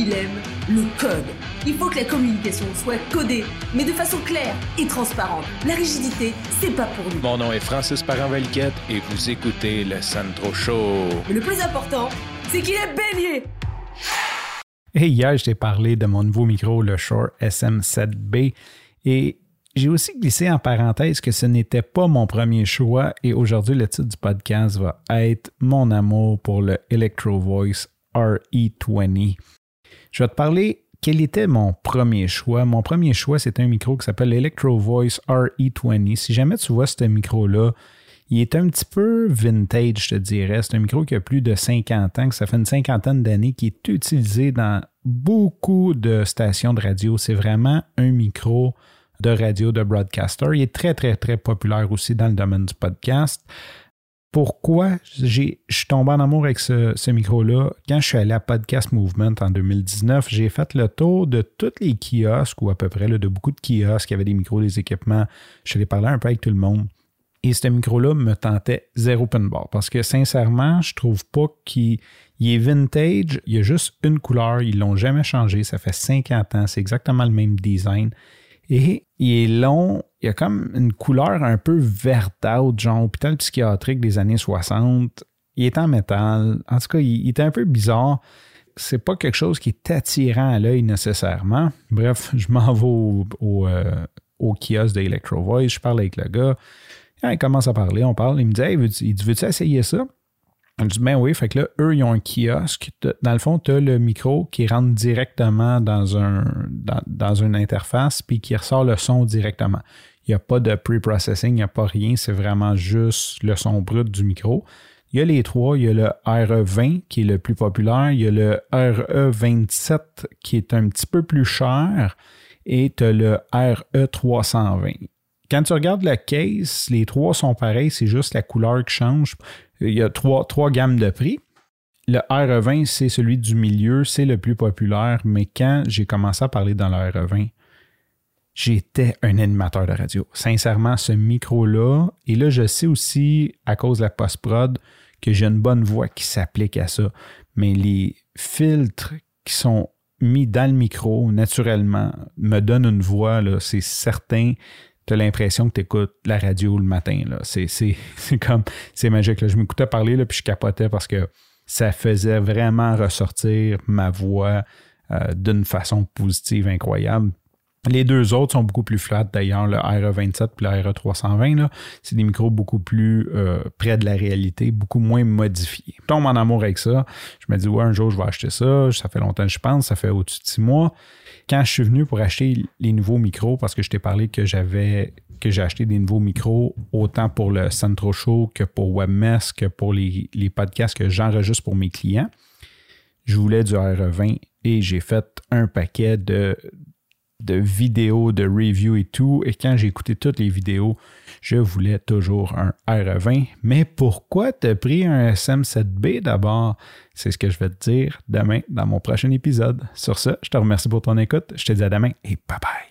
il aime le code. Il faut que la communication soit codée, mais de façon claire et transparente. La rigidité, c'est pas pour nous. Mon nom est Francis Parent-Valquette et vous écoutez le Sandro Show. Mais le plus important, c'est qu'il est bélier. Et hier, je t'ai parlé de mon nouveau micro, le Shure SM7B, et j'ai aussi glissé en parenthèse que ce n'était pas mon premier choix et aujourd'hui le titre du podcast va être Mon amour pour le Electro Voice RE20. Je vais te parler quel était mon premier choix. Mon premier choix, c'est un micro qui s'appelle l'Electro Voice RE20. Si jamais tu vois ce micro-là, il est un petit peu vintage, je te dirais. C'est un micro qui a plus de 50 ans, ça fait une cinquantaine d'années, qui est utilisé dans beaucoup de stations de radio. C'est vraiment un micro de radio de broadcaster. Il est très, très, très populaire aussi dans le domaine du podcast. Pourquoi je suis tombé en amour avec ce, micro-là? Quand je suis allé à Podcast Movement en 2019, j'ai fait le tour de tous les kiosques, ou à peu près de beaucoup de kiosques qui avaient des micros, des équipements. Je suis allé un peu avec tout le monde. Et ce micro-là me tentait zéro open bar parce que sincèrement, je trouve pas qu'il est vintage. Il y a juste une couleur. Ils l'ont jamais changé. Ça fait 50 ans. C'est exactement le même design. Et il est long, il a comme une couleur un peu verdâtre, genre hôpital psychiatrique des années 60. Il est en métal. En tout cas, il, est un peu bizarre. C'est pas quelque chose qui est attirant à l'œil nécessairement. Bref, je m'en vais au, au, euh, kiosque de Electro Voice, je parle avec le gars. il commence à parler, on parle. Il me dit Hey, veux-tu essayer ça? Je dis, ben oui, fait que là, eux, ils ont un kiosque. Dans le fond, tu as le micro qui rentre directement dans, un, dans, une interface puis qui ressort le son directement. Il n'y a pas de pre-processing, il n'y a pas rien, c'est vraiment juste le son brut du micro. Il y a les trois, il y a le RE20 qui est le plus populaire, il y a le RE27 qui est un petit peu plus cher et tu as le RE320. Quand tu regardes la case, les trois sont pareils, c'est juste la couleur qui change. Il y a trois, trois gammes de prix. Le RE20, c'est celui du milieu, c'est le plus populaire, mais quand j'ai commencé à parler dans le RE20, j'étais un animateur de radio. Sincèrement, ce micro-là, et là, je sais aussi, à cause de la post-prod, que j'ai une bonne voix qui s'applique à ça. Mais les filtres qui sont mis dans le micro naturellement me donnent une voix, c'est certain tu as l'impression que tu écoutes la radio le matin. C'est, comme, c'est magique. Je m'écoutais parler, là, puis je capotais parce que ça faisait vraiment ressortir ma voix euh, d'une façon positive incroyable. Les deux autres sont beaucoup plus flats d'ailleurs, le RE27 et le RE320. C'est des micros beaucoup plus euh, près de la réalité, beaucoup moins modifiés. Je tombe en amour avec ça. Je me dis, ouais, un jour, je vais acheter ça. Ça fait longtemps je pense, ça fait au-dessus de six mois. Quand je suis venu pour acheter les nouveaux micros, parce que je t'ai parlé que j'avais j'ai acheté des nouveaux micros, autant pour le Centro Show que pour WebMess, que pour les, les podcasts que j'enregistre pour mes clients, je voulais du RE20 et j'ai fait un paquet de, de vidéos, de reviews et tout. Et quand j'ai écouté toutes les vidéos, je voulais toujours un RE20. Mais pourquoi t'as pris un SM7B d'abord? C'est ce que je vais te dire demain dans mon prochain épisode. Sur ce, je te remercie pour ton écoute. Je te dis à demain et bye bye.